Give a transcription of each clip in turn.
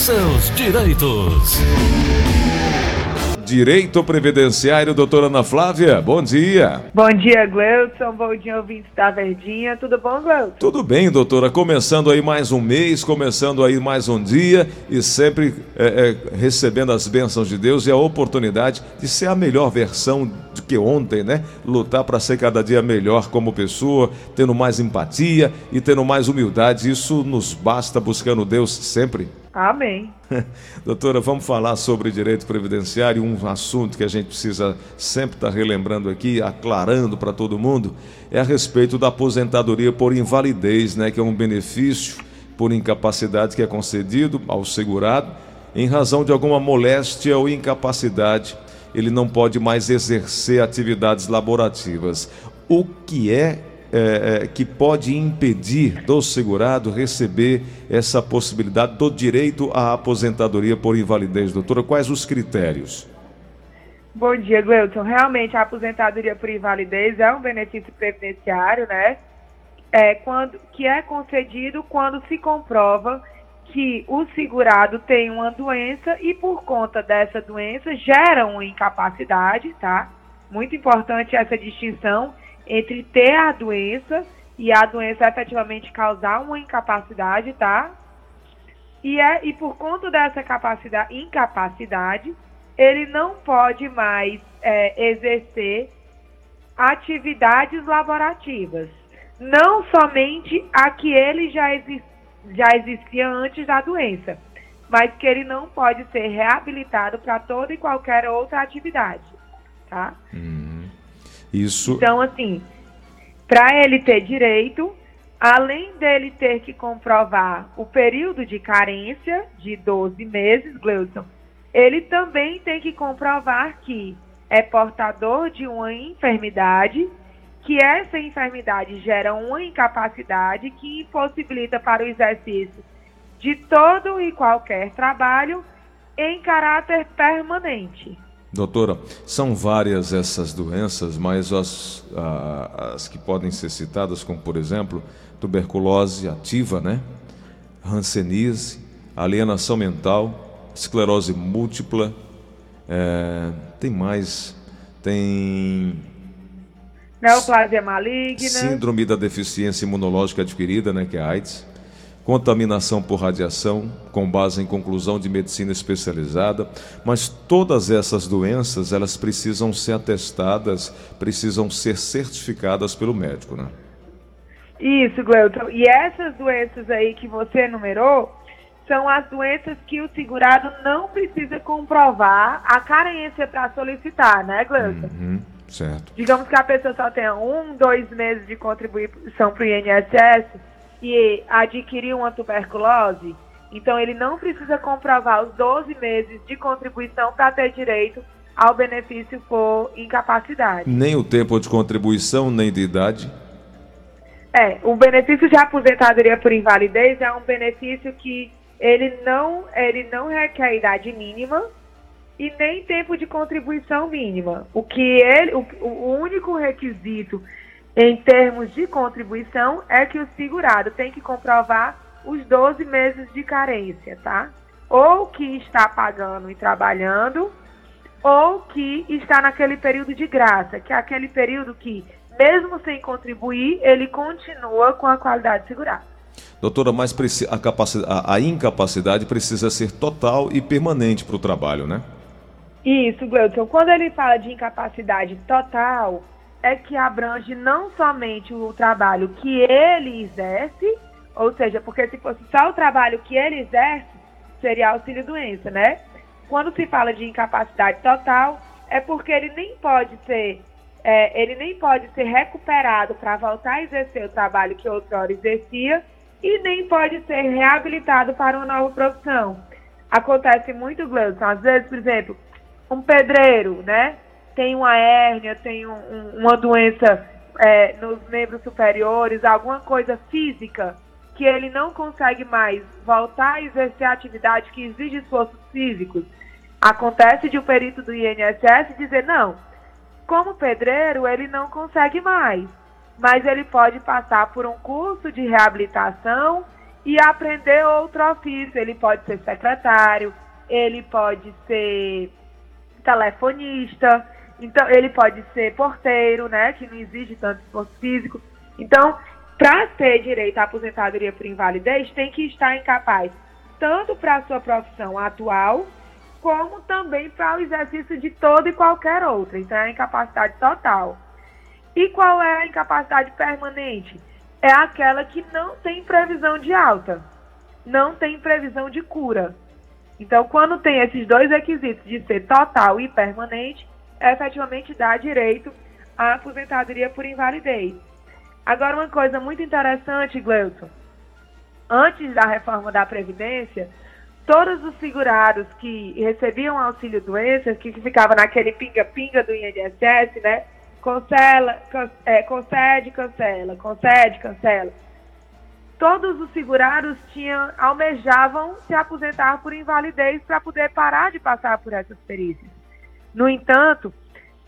seus direitos. Direito Previdenciário, doutora Ana Flávia, bom dia. Bom dia, Gleudson, bom dia, ouvintes da Verdinha, tudo bom, Gleudson? Tudo bem, doutora, começando aí mais um mês, começando aí mais um dia e sempre é, é, recebendo as bênçãos de Deus e a oportunidade de ser a melhor versão do que ontem, né? Lutar para ser cada dia melhor como pessoa, tendo mais empatia e tendo mais humildade, isso nos basta buscando Deus sempre. Amém. Doutora, vamos falar sobre direito previdenciário, um assunto que a gente precisa sempre estar relembrando aqui, aclarando para todo mundo, é a respeito da aposentadoria por invalidez, né, que é um benefício por incapacidade que é concedido ao segurado em razão de alguma moléstia ou incapacidade. Ele não pode mais exercer atividades laborativas. O que é é, é, que pode impedir do segurado receber essa possibilidade do direito à aposentadoria por invalidez, doutora? Quais os critérios? Bom dia, Gleuton. Realmente, a aposentadoria por invalidez é um benefício previdenciário, né? É, quando, que é concedido quando se comprova que o segurado tem uma doença e por conta dessa doença gera uma incapacidade, tá? Muito importante essa distinção entre ter a doença e a doença efetivamente causar uma incapacidade, tá? E, é, e por conta dessa capacidade, incapacidade, ele não pode mais é, exercer atividades laborativas. Não somente a que ele já, exist, já existia antes da doença, mas que ele não pode ser reabilitado para toda e qualquer outra atividade, tá? Hum. Isso. Então, assim, para ele ter direito, além dele ter que comprovar o período de carência de 12 meses, Gleudson, ele também tem que comprovar que é portador de uma enfermidade, que essa enfermidade gera uma incapacidade que impossibilita para o exercício de todo e qualquer trabalho em caráter permanente. Doutora, são várias essas doenças, mas as, as que podem ser citadas, como por exemplo, tuberculose ativa, né? Hanseníase, alienação mental, esclerose múltipla, é, tem mais, tem neoplasia maligna, síndrome da deficiência imunológica adquirida, né, que é AIDS contaminação por radiação, com base em conclusão de medicina especializada, mas todas essas doenças, elas precisam ser atestadas, precisam ser certificadas pelo médico, né? Isso, Gleuton. E essas doenças aí que você enumerou, são as doenças que o segurado não precisa comprovar a carência para solicitar, né, Gleuton? Uhum, certo. Digamos que a pessoa só tenha um, dois meses de contribuição para o INSS, e adquiriu uma tuberculose, então ele não precisa comprovar os 12 meses de contribuição para ter direito ao benefício por incapacidade. Nem o tempo de contribuição, nem de idade? É, o benefício de aposentadoria por invalidez é um benefício que ele não, ele não requer idade mínima e nem tempo de contribuição mínima. O que ele, o, o único requisito em termos de contribuição, é que o segurado tem que comprovar os 12 meses de carência, tá? Ou que está pagando e trabalhando, ou que está naquele período de graça, que é aquele período que, mesmo sem contribuir, ele continua com a qualidade segurada. Doutora, mas a, a incapacidade precisa ser total e permanente para o trabalho, né? Isso, Gleudson. Quando ele fala de incapacidade total, é que abrange não somente o trabalho que ele exerce, ou seja, porque se fosse só o trabalho que ele exerce, seria auxílio-doença, né? Quando se fala de incapacidade total, é porque ele nem pode ser, é, ele nem pode ser recuperado para voltar a exercer o trabalho que outrora exercia e nem pode ser reabilitado para uma nova profissão. Acontece muito, Gleison, às vezes, por exemplo, um pedreiro, né? Tem uma hérnia, tem um, um, uma doença é, nos membros superiores, alguma coisa física que ele não consegue mais voltar a exercer a atividade que exige esforços físicos, acontece de um perito do INSS dizer não, como pedreiro ele não consegue mais, mas ele pode passar por um curso de reabilitação e aprender outro ofício. Ele pode ser secretário, ele pode ser telefonista, então ele pode ser porteiro, né, que não exige tanto esforço físico. Então, para ter direito à aposentadoria por invalidez, tem que estar incapaz tanto para a sua profissão atual, como também para o exercício de toda e qualquer outra. Então, é a incapacidade total. E qual é a incapacidade permanente? É aquela que não tem previsão de alta, não tem previsão de cura. Então, quando tem esses dois requisitos de ser total e permanente, efetivamente dá direito à aposentadoria por invalidez. Agora, uma coisa muito interessante, Gleuton, antes da reforma da Previdência, todos os segurados que recebiam auxílio doença, que ficavam naquele pinga-pinga do INSS, né? Can, é, concede, cancela, concede, cancela. Todos os segurados tinham, almejavam se aposentar por invalidez para poder parar de passar por essas perícias. No entanto,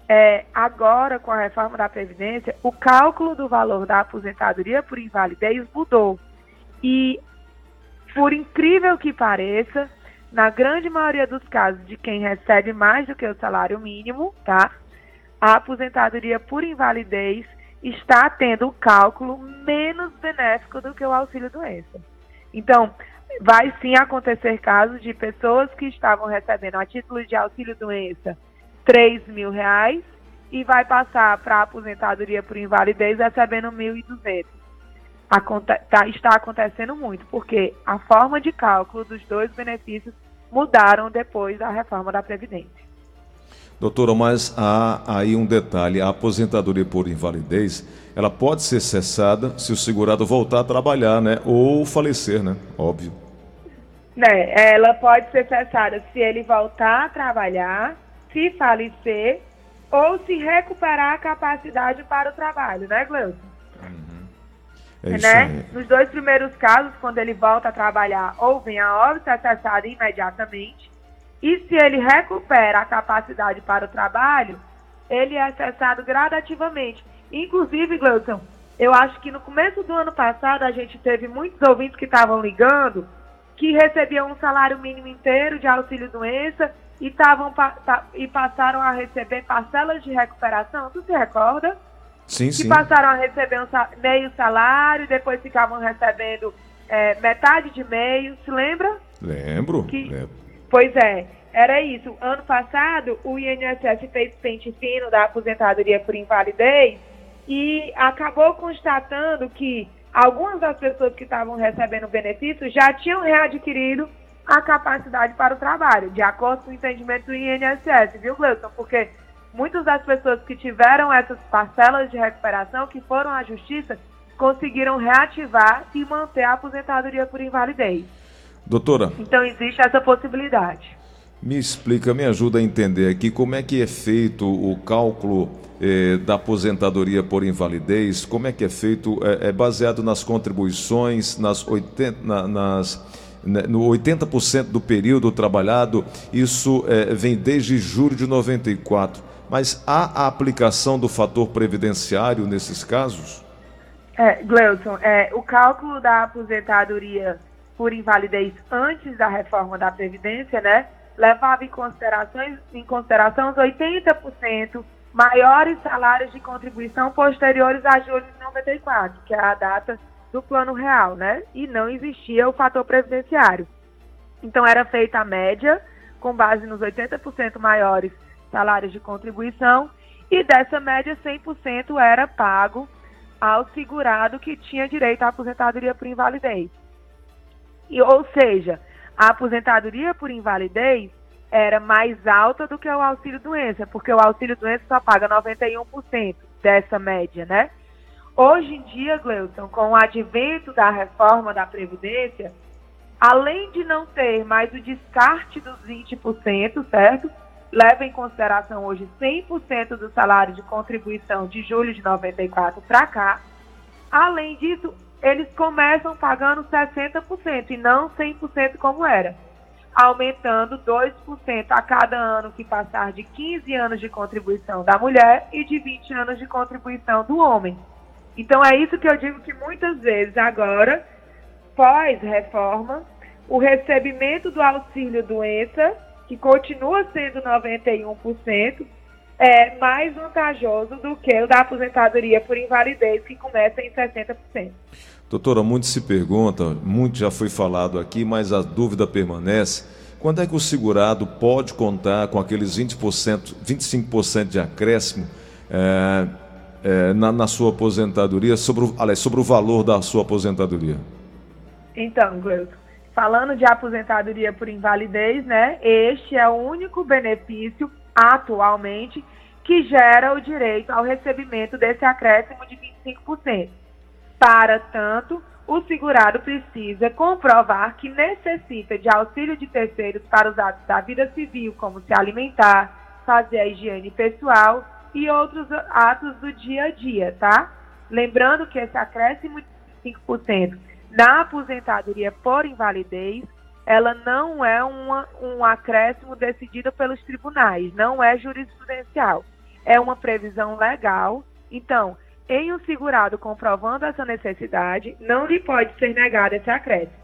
é, agora com a reforma da Previdência, o cálculo do valor da aposentadoria por invalidez mudou. E, por incrível que pareça, na grande maioria dos casos de quem recebe mais do que o salário mínimo, tá? A aposentadoria por invalidez está tendo um cálculo menos benéfico do que o auxílio doença. Então, vai sim acontecer casos de pessoas que estavam recebendo a título de auxílio doença 3 mil reais e vai passar para a aposentadoria por invalidez recebendo 1.200 aconte tá, está acontecendo muito, porque a forma de cálculo dos dois benefícios mudaram depois da reforma da Previdência. Doutora, mas há aí um detalhe: a aposentadoria por invalidez ela pode ser cessada se o segurado voltar a trabalhar, né? Ou falecer, né? Óbvio. Né, ela pode ser cessada se ele voltar a trabalhar, se falecer ou se recuperar a capacidade para o trabalho, né, Gleuton? É né? Nos dois primeiros casos, quando ele volta a trabalhar ou vem a óbito, é cessado imediatamente. E se ele recupera a capacidade para o trabalho, ele é cessado gradativamente. Inclusive, Gleuton, eu acho que no começo do ano passado a gente teve muitos ouvintes que estavam ligando que recebiam um salário mínimo inteiro de auxílio doença e, tavam, e passaram a receber parcelas de recuperação. Tu se recorda? Sim, que sim. passaram a receber um sal meio salário, depois ficavam recebendo é, metade de meio, se lembra? Lembro, que, lembro. Pois é, era isso. Ano passado, o INSS fez pente fino da aposentadoria por invalidez e acabou constatando que algumas das pessoas que estavam recebendo benefício já tinham readquirido a capacidade para o trabalho, de acordo com o entendimento do INSS, viu, Gleuton? Porque muitas das pessoas que tiveram essas parcelas de recuperação, que foram à justiça, conseguiram reativar e manter a aposentadoria por invalidez. Doutora. Então existe essa possibilidade. Me explica, me ajuda a entender aqui como é que é feito o cálculo eh, da aposentadoria por invalidez, como é que é feito, é, é baseado nas contribuições, nas 80, na, nas, no 80% do período trabalhado, isso eh, vem desde julho de 94. Mas há a aplicação do fator previdenciário nesses casos? É, Gleuton, é, o cálculo da aposentadoria por invalidez antes da reforma da Previdência, né, levava em, em consideração os 80% maiores salários de contribuição posteriores a julho de 94, que é a data do plano real, né? E não existia o fator previdenciário. Então era feita a média com base nos 80% maiores salários de contribuição e dessa média 100% era pago ao segurado que tinha direito à aposentadoria por invalidez. E, ou seja, a aposentadoria por invalidez era mais alta do que o auxílio doença, porque o auxílio doença só paga 91% dessa média, né? Hoje em dia, Gleuton, com o advento da reforma da Previdência, além de não ter mais o descarte dos 20%, certo? leva em consideração hoje 100% do salário de contribuição de julho de 94 para cá. Além disso, eles começam pagando 60% e não 100% como era, aumentando 2% a cada ano que passar de 15 anos de contribuição da mulher e de 20 anos de contribuição do homem. Então é isso que eu digo que muitas vezes agora pós-reforma, o recebimento do auxílio doença, que continua sendo 91%, é mais vantajoso do que o da aposentadoria por invalidez, que começa em 60%. Doutora, muito se pergunta, muito já foi falado aqui, mas a dúvida permanece. Quando é que o segurado pode contar com aqueles 20%, 25% de acréscimo é, é, na, na, sua aposentadoria, sobre o, aliás, sobre o valor da sua aposentadoria? Então, Gleuton, falando de aposentadoria por invalidez, né, este é o único benefício atualmente que gera o direito ao recebimento desse acréscimo de 25%. Para tanto, o segurado precisa comprovar que necessita de auxílio de terceiros para os atos da vida civil, como se alimentar, fazer a higiene pessoal e outros atos do dia a dia, tá? Lembrando que esse acréscimo de 5% na aposentadoria por invalidez, ela não é uma, um acréscimo decidido pelos tribunais, não é jurisprudencial. É uma previsão legal. Então, em um segurado comprovando essa necessidade, não lhe pode ser negado esse acréscimo.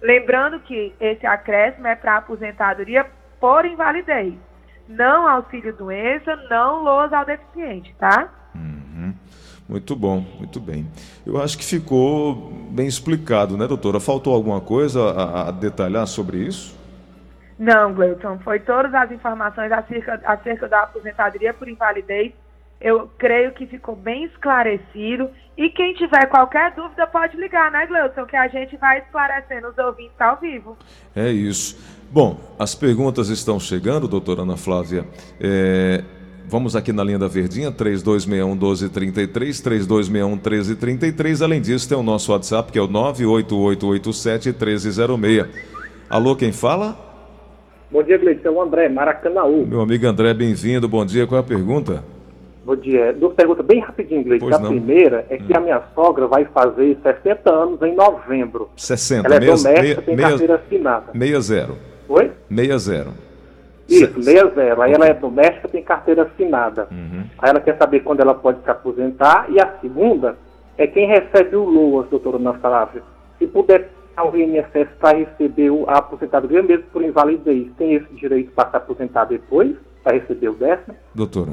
Lembrando que esse acréscimo é para aposentadoria por invalidez, não auxílio doença, não lousa ao deficiente, tá? Uhum. Muito bom, muito bem. Eu acho que ficou bem explicado, né, doutora? Faltou alguma coisa a, a detalhar sobre isso? Não, Gleuton, foi todas as informações acerca, acerca da aposentadoria por invalidez eu creio que ficou bem esclarecido. E quem tiver qualquer dúvida pode ligar, né, Gleuton? Que a gente vai esclarecendo os ouvintes ao vivo. É isso. Bom, as perguntas estão chegando, doutora Ana Flávia. É, vamos aqui na linha da Verdinha, 3261 1233, 3261 1333. Além disso, tem o nosso WhatsApp, que é o 98887 1306. Alô, quem fala? Bom dia, Gleice. É o André, Maracanaú. Meu amigo André, bem-vindo. Bom dia. Qual é a pergunta? Bom dia. Duas perguntas bem rapidinho, inglês. a não. primeira é que hum. a minha sogra vai fazer 60 anos em novembro. 60. Ela é meia, doméstica, meia, tem meia, carteira assinada. Meia zero. Oi? Meia zero. Isso, meia zero. Aí ela é doméstica, tem carteira assinada. Uhum. Aí ela quer saber quando ela pode se aposentar. E a segunda é quem recebe o LOAS, doutora Ana Se puder ao INSS para receber a aposentadoria, mesmo por invalidez, tem esse direito para se aposentar depois, para receber o décimo? Doutora.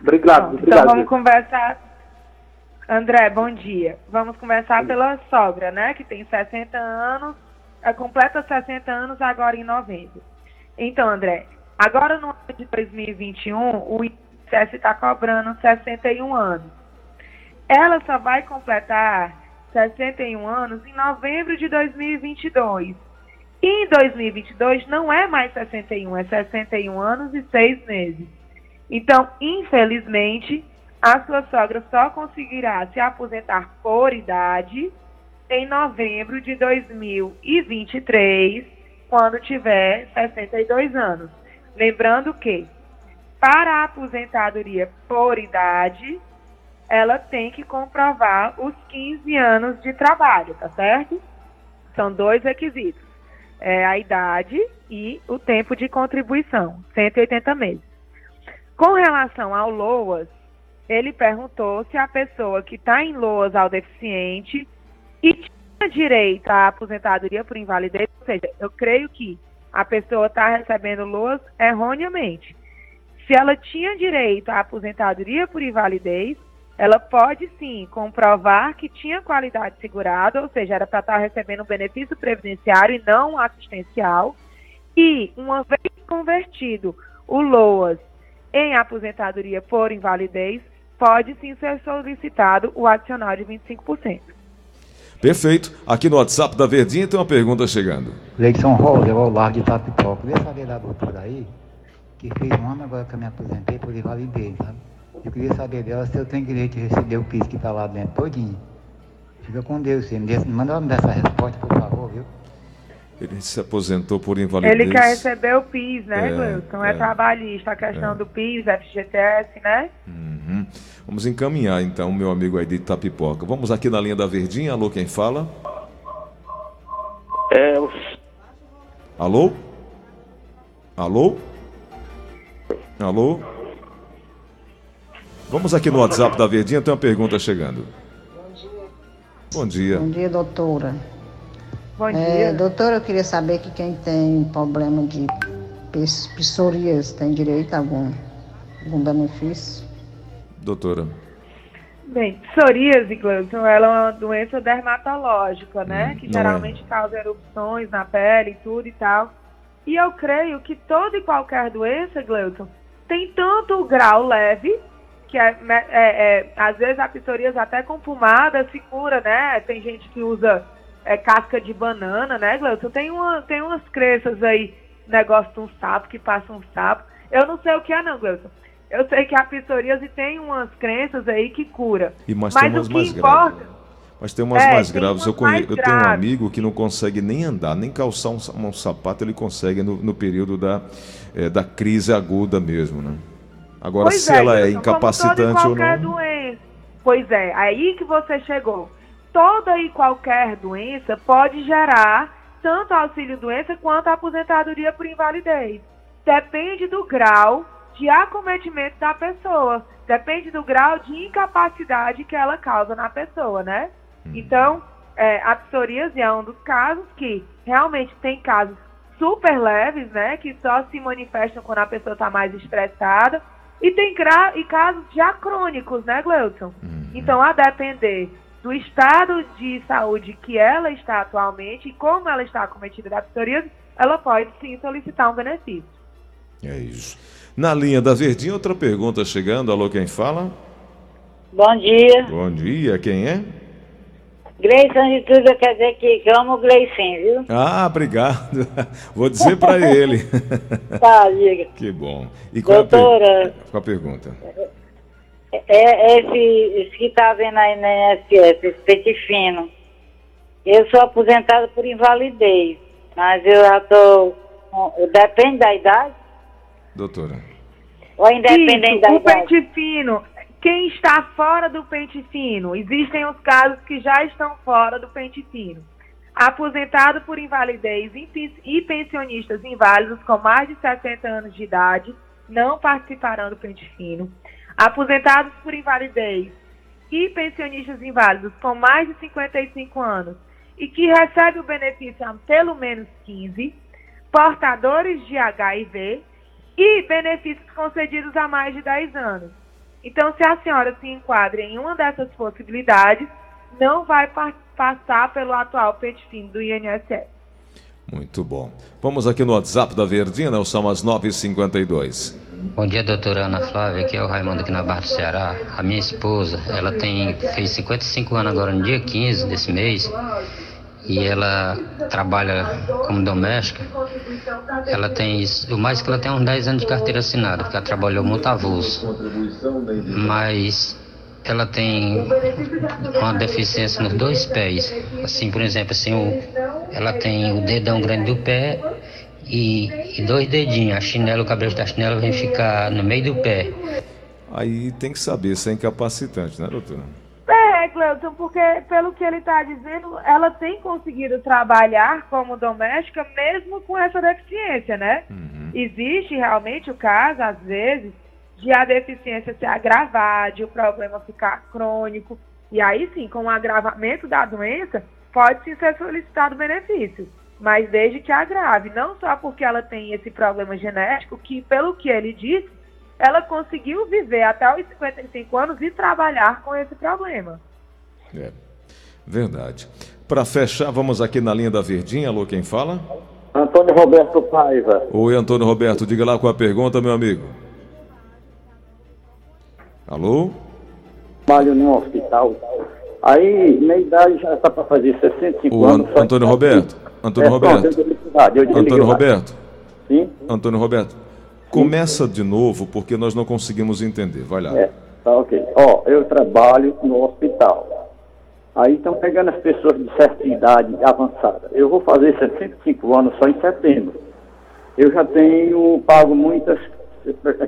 Obrigado, Pronto, obrigado. Então vamos conversar. André, bom dia. Vamos começar pela sogra, né? Que tem 60 anos, é, completa 60 anos agora em novembro. Então, André, agora no ano de 2021, o INSS está cobrando 61 anos. Ela só vai completar 61 anos em novembro de 2022. E em 2022 não é mais 61, é 61 anos e 6 meses. Então, infelizmente, a sua sogra só conseguirá se aposentar por idade em novembro de 2023, quando tiver 62 anos. Lembrando que, para a aposentadoria por idade, ela tem que comprovar os 15 anos de trabalho, tá certo? São dois requisitos: é a idade e o tempo de contribuição, 180 meses. Com relação ao LOAS, ele perguntou se a pessoa que está em LOAS ao deficiente e tinha direito à aposentadoria por invalidez, ou seja, eu creio que a pessoa está recebendo LOAS erroneamente. Se ela tinha direito à aposentadoria por invalidez, ela pode sim comprovar que tinha qualidade segurada, ou seja, era para estar tá recebendo um benefício previdenciário e não assistencial. E, uma vez convertido o LOAS em aposentadoria por invalidez, pode sim ser solicitado o adicional de 25%. Perfeito. Aqui no WhatsApp da Verdinha tem uma pergunta chegando. Leison Rosa, ao largo de Tapitoca. Queria saber da doutora aí, que fez um ano agora que eu me aposentei por invalidez, sabe? Eu queria saber dela se eu tenho direito de receber o PIS que está lá dentro todinho. Fica com Deus, você me manda ela me dar essa resposta, por favor, viu? Ele se aposentou por invalidez. Ele quer receber o PIS, né, é, É, é trabalhista, a questão é. do PIS, FGTS, né? Uhum. Vamos encaminhar, então, meu amigo aí de Itapipoca. Vamos aqui na linha da Verdinha. Alô, quem fala? É... Alô? Alô? Alô? Vamos aqui no WhatsApp da Verdinha, tem uma pergunta chegando. Bom dia. Bom dia, doutora. Bom É, dia. doutora, eu queria saber que quem tem problema de psoríase tem direito a algum, algum benefício? Doutora. Bem, psoríase, Gleudson, ela é uma doença dermatológica, né? Hum, que geralmente causa erupções na pele e tudo e tal. E eu creio que toda e qualquer doença, Gleudson, tem tanto o grau leve, que é, é- é- às vezes a psoríase até com pomada se cura, né? Tem gente que usa é, casca de banana, né, Gleudson? Tem, uma, tem umas crenças aí, negócio de um sapo, que passa um sapo. Eu não sei o que é não, Gleudson. Eu sei que a psoríase tem umas crenças aí que cura. E mas, Mas tem o umas que mais importa- graves. Mas tem umas É, mais tem graves. umas Eu, conhe- mais eu tenho um amigo que não consegue nem andar, nem calçar um, um sapato, ele consegue no, no período da, eh, da crise aguda mesmo, né? Agora, Pois se ela é Gleudson, como toda e incapacitante ou não. doença. Pois é, aí que você chegou. Toda e qualquer doença pode gerar tanto auxílio doença quanto a aposentadoria por invalidez. Depende do grau de acometimento da pessoa. Depende do grau de incapacidade que ela causa na pessoa, né? Então, é, a psoríase é um dos casos que realmente tem casos super leves, né? Que só se manifestam quando a pessoa está mais estressada. E tem e casos já crônicos, né, Gleudson? Então, a depender do estado de saúde que ela está atualmente e como ela está acometida da psoríase, ela pode sim solicitar um benefício. É isso. Na linha da Verdinha, outra pergunta chegando. Alô, quem fala? Bom dia. Bom dia, quem é? Gleison de tudo quer dizer que eu amo o Gleicin, viu? Ah, obrigado. Vou dizer para ele. Tá, diga. que bom. E qual é a, Doutora, per- qual a pergunta? É, é esse, esse que tá vendo aí na INSS, esse pente fino. Eu sou aposentada por invalidez, mas eu já com- Depende da idade? Doutora. Ou independente Isso, da o idade? pente fino. Quem está fora do pente fino? Existem os casos que já estão fora do pente fino. Aposentado por invalidez e e pensionistas inválidos com mais de 60 anos de idade não participarão do pente fino. Aposentados por invalidez e pensionistas inválidos com mais de 55 anos e que recebem o benefício há pelo menos 15, portadores de HIV e benefícios concedidos há mais de 10 anos. Então, se a senhora se enquadra em uma dessas possibilidades, não vai pa- passar pelo atual pente fino do INSS. Muito bom. Vamos aqui no WhatsApp da Verdinha, né? são as 9h52. Bom dia, doutora Ana Flávia. Aqui é o Raimundo aqui na Barra do Ceará. A minha esposa, ela tem fez 55 anos agora no dia 15 desse mês e ela trabalha como doméstica. Ela tem o mais que ela tem é uns 10 anos de carteira assinada, porque ela trabalhou muito avulso. Mas ela tem uma deficiência nos dois pés. Assim, por exemplo, assim, o, ela tem o dedão grande do pé e, e dois dedinhos. A chinela, o cabelo da chinela vem ficar no meio do pé. Aí tem que saber se é incapacitante, né, doutora? É, Cleuton, porque pelo que ele está dizendo, ela tem conseguido trabalhar como doméstica mesmo com essa deficiência, né? Existe realmente o caso, às vezes, de a deficiência se agravar, de o problema ficar crônico. E aí sim, com o agravamento da doença, pode sim ser solicitado benefício. Mas desde que agrave, não só porque ela tem esse problema genético, que pelo que ele disse, ela conseguiu viver até os 55 anos e trabalhar com esse problema. É, verdade. Para fechar, vamos aqui na linha da Verdinha. Alô, quem fala? Antônio Roberto Paiva. Oi, Antônio Roberto, diga lá qual a pergunta, meu amigo. Alô? Trabalho no hospital. Aí, minha idade já está para fazer 65 O An- anos. Antônio Roberto. Antônio É, Roberto. Antônio. Roberto. Sim? Antônio Roberto. Começa de novo porque nós não conseguimos entender. Vai lá. É, tá ok. Ó, eu trabalho no hospital. Aí estão pegando as pessoas de certa idade avançada. Eu vou fazer 65 anos só em setembro. Eu já tenho pago muitas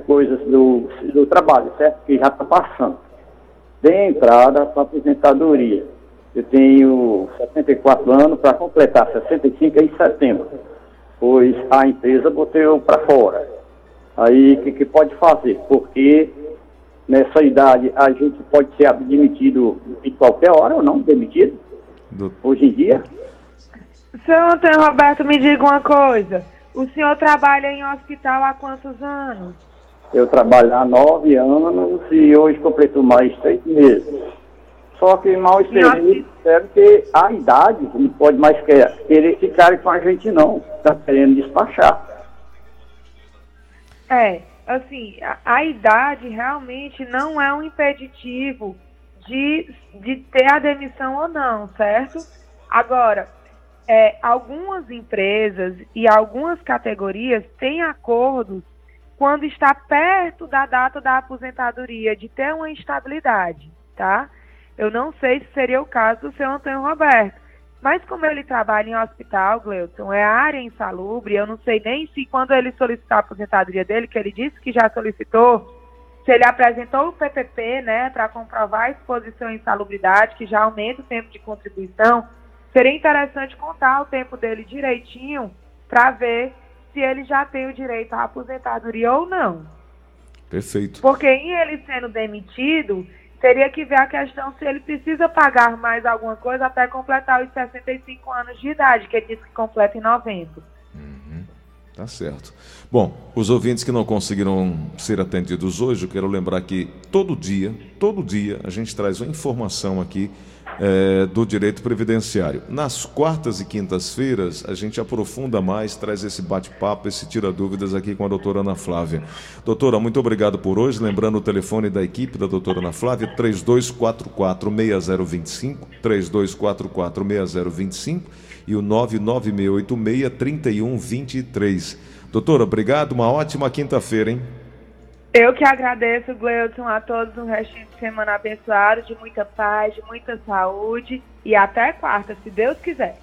coisas do, do trabalho, certo? Que já está passando. Dei entrada para aposentadoria. Eu tenho 74 anos para completar 65 em setembro. Pois a empresa botou para fora. Aí o que, que pode fazer? Porque nessa idade a gente pode ser demitido em qualquer hora ou não demitido, Do- hoje em dia. Seu Antônio Roberto, me diga uma coisa. O senhor trabalha em hospital há quantos anos? Eu trabalho há nove anos e hoje completo mais três meses. Só que mal experiente deve que a idade não pode mais querer ficar com a gente não. Está querendo despachar. É, assim, a, a, idade realmente não é um impeditivo de, de ter a demissão ou não, certo? Agora, é, algumas empresas e algumas categorias têm acordos quando está perto da data da aposentadoria, de ter uma instabilidade, tá? Eu não sei se seria o caso do seu Antônio Roberto, mas como ele trabalha em hospital, Gleuton, é área insalubre, eu não sei nem se quando ele solicitar a aposentadoria dele, que ele disse que já solicitou, se ele apresentou o PPP, né, para comprovar a exposição à insalubridade, que já aumenta o tempo de contribuição, seria interessante contar o tempo dele direitinho para ver se ele já tem o direito à aposentadoria ou não. Perfeito. Porque em ele sendo demitido, teria que ver a questão se ele precisa pagar mais alguma coisa até completar os 65 anos de idade, que ele disse que completa em novembro. Uhum. Tá certo. Bom, os ouvintes que não conseguiram ser atendidos hoje, eu quero lembrar que todo dia, todo dia, a gente traz uma informação aqui é, do direito previdenciário. Nas quartas e quintas-feiras, a gente aprofunda mais, traz esse bate-papo, esse tira-dúvidas aqui com a doutora Ana Flávia. Doutora, muito obrigado por hoje. Lembrando o telefone da equipe da doutora Ana Flávia, 3244-6025, 3244-6025 e o 99686-3123. Doutora, obrigado, uma ótima quinta-feira, hein? Eu que agradeço, Gleudson, a todos um restinho de semana abençoado, de muita paz, de muita saúde e até quarta, se Deus quiser.